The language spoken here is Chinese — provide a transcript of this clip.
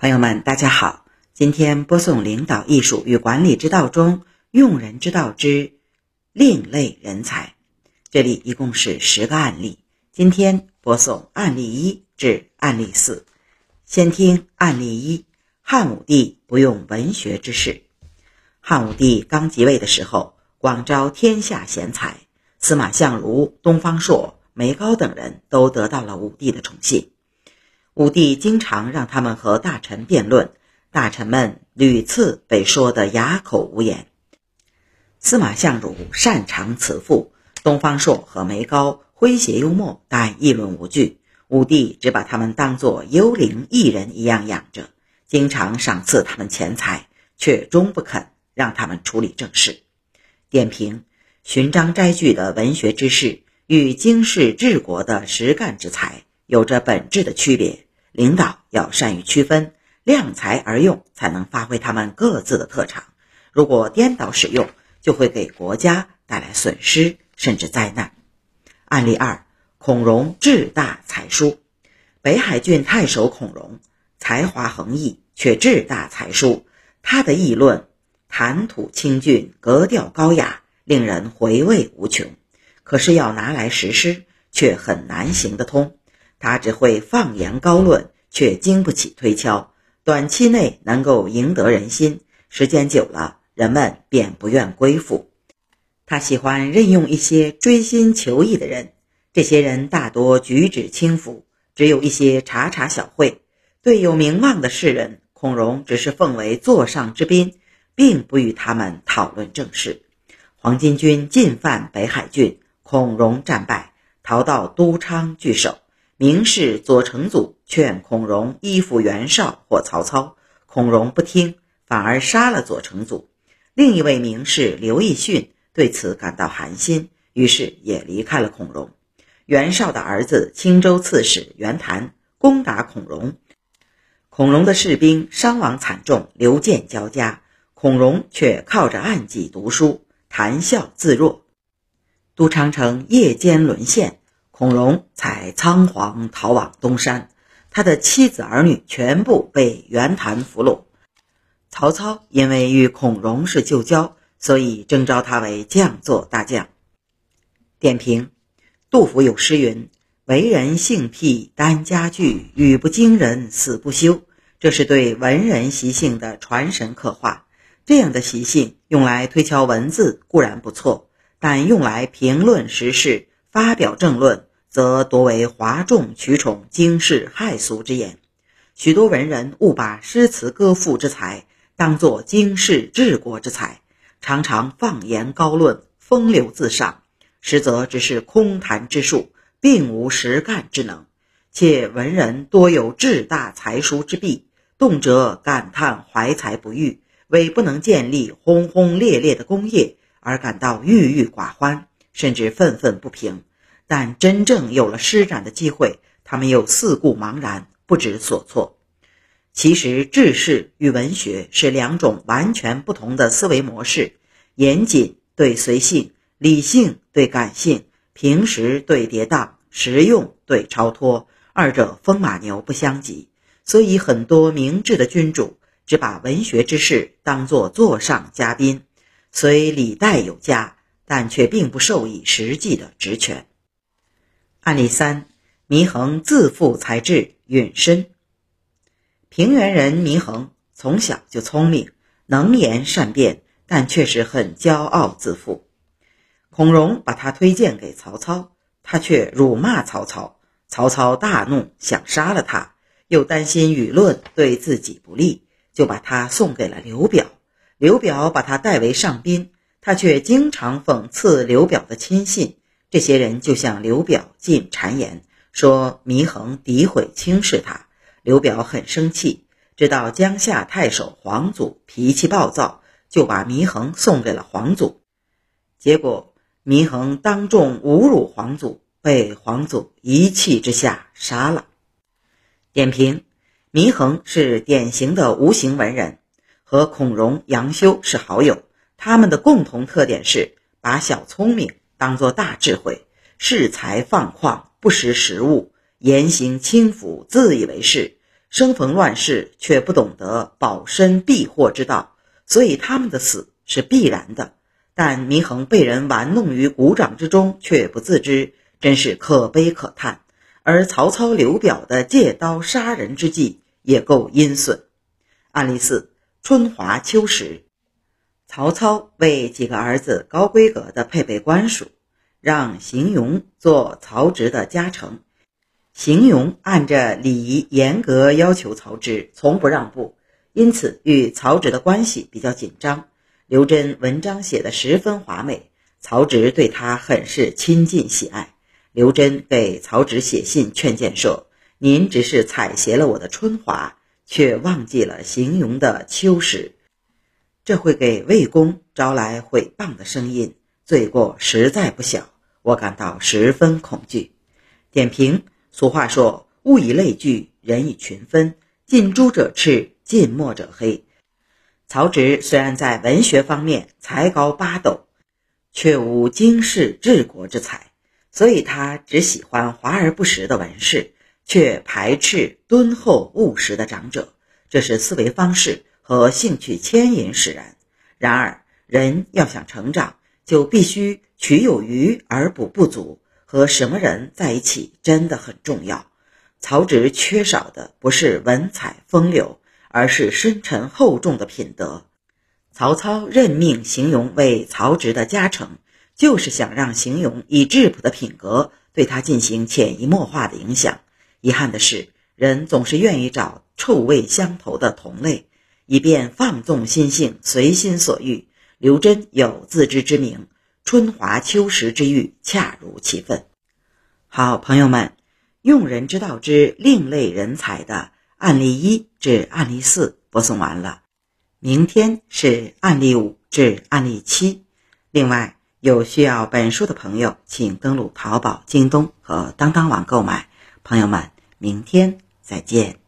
朋友们，大家好。今天播送领导艺术与管理之道中用人之道之另类人才。这里一共是十个案例，今天播送案例一至案例四。先听案例一：汉武帝不用文学之士。汉武帝刚即位的时候，广招天下贤才，司马相如、东方朔、梅高等人都得到了武帝的宠信。武帝经常让他们和大臣辩论，大臣们屡次被说得哑口无言。司马相如擅长辞赋，东方朔和梅高诙谐幽默，但议论无据。武帝只把他们当作幽灵艺人一样养着，经常赏赐他们钱财，却终不肯让他们处理政事。点评：寻章摘句的文学知识与经世治国的实干之才。有着本质的区别，领导要善于区分，量才而用，才能发挥他们各自的特长。如果颠倒使用，就会给国家带来损失甚至灾难。案例二：孔融志大才疏。北海郡太守孔融才华横溢，却志大才疏。他的议论谈吐清俊，格调高雅，令人回味无穷。可是要拿来实施，却很难行得通。他只会放言高论，却经不起推敲。短期内能够赢得人心，时间久了，人们便不愿归附。他喜欢任用一些追心求义的人，这些人大多举止轻浮，只有一些茶茶小会。对有名望的士人，孔融只是奉为座上之宾，并不与他们讨论政事。黄巾军进犯北海郡，孔融战败，逃到都昌据守。明士左承祖劝孔融依附袁绍或曹操，孔融不听，反而杀了左承祖。另一位名士刘义训对此感到寒心，于是也离开了孔融。袁绍的儿子青州刺史袁谭攻打孔融，孔融的士兵伤亡惨重，流箭交加，孔融却靠着暗计读书，谈笑自若。都昌城夜间沦陷。孔融才仓皇逃往东山，他的妻子儿女全部被袁谭俘虏。曹操因为与孔融是旧交，所以征召他为将作大将。点评：杜甫有诗云：“为人性癖单家具，语不惊人死不休。”这是对文人习性的传神刻画。这样的习性用来推敲文字固然不错，但用来评论时事、发表政论。则多为哗众取宠、惊世骇俗之言。许多文人误把诗词歌赋之才当作经世治国之才，常常放言高论、风流自赏，实则只是空谈之术，并无实干之能。且文人多有志大才疏之弊，动辄感叹怀才不遇，为不能建立轰轰烈烈的功业而感到郁郁寡欢，甚至愤愤不平。但真正有了施展的机会，他们又四顾茫然，不知所措。其实，治世与文学是两种完全不同的思维模式：严谨对随性，理性对感性，平实对跌宕，实用对超脱，二者风马牛不相及。所以，很多明智的君主只把文学之事当作座上嘉宾，虽礼待有加，但却并不授以实际的职权。案例三：祢衡自负才智允身。平原人祢衡从小就聪明，能言善辩，但却是很骄傲自负。孔融把他推荐给曹操，他却辱骂曹操。曹操大怒，想杀了他，又担心舆论对自己不利，就把他送给了刘表。刘表把他带为上宾，他却经常讽刺刘表的亲信。这些人就向刘表进谗言，说祢衡诋毁轻视他。刘表很生气，知道江夏太守黄祖脾气暴躁，就把祢衡送给了黄祖。结果祢衡当众侮辱黄祖，被黄祖一气之下杀了。点评：祢衡是典型的无形文人，和孔融、杨修是好友，他们的共同特点是把小聪明。当作大智慧，恃才放旷，不识时务，言行轻浮，自以为是，生逢乱世却不懂得保身避祸之道，所以他们的死是必然的。但祢衡被人玩弄于股掌之中却不自知，真是可悲可叹。而曹操、刘表的借刀杀人之计也够阴损。案例四：春华秋实。曹操为几个儿子高规格的配备官署，让邢庸做曹植的家臣。邢庸按着礼仪严格要求曹植，从不让步，因此与曹植的关系比较紧张。刘桢文章写得十分华美，曹植对他很是亲近喜爱。刘桢给曹植写信劝谏说：“您只是采撷了我的春华，却忘记了邢庸的秋实。”这会给魏公招来毁谤的声音，罪过实在不小，我感到十分恐惧。点评：俗话说“物以类聚，人以群分，近朱者赤，近墨者黑”。曹植虽然在文学方面才高八斗，却无经世治国之才，所以他只喜欢华而不实的文士，却排斥敦厚务实的长者，这是思维方式。和兴趣牵引使然。然而，人要想成长，就必须取有余而补不足。和什么人在一起真的很重要。曹植缺少的不是文采风流，而是深沉厚重的品德。曹操任命邢庸为曹植的家臣，就是想让邢庸以质朴的品格对他进行潜移默化的影响。遗憾的是，人总是愿意找臭味相投的同类。以便放纵心性，随心所欲。刘桢有自知之明，春华秋实之欲恰如其分。好，朋友们，用人之道之另类人才的案例一至案例四播送完了，明天是案例五至案例七。另外，有需要本书的朋友，请登录淘宝、京东和当当网购买。朋友们，明天再见。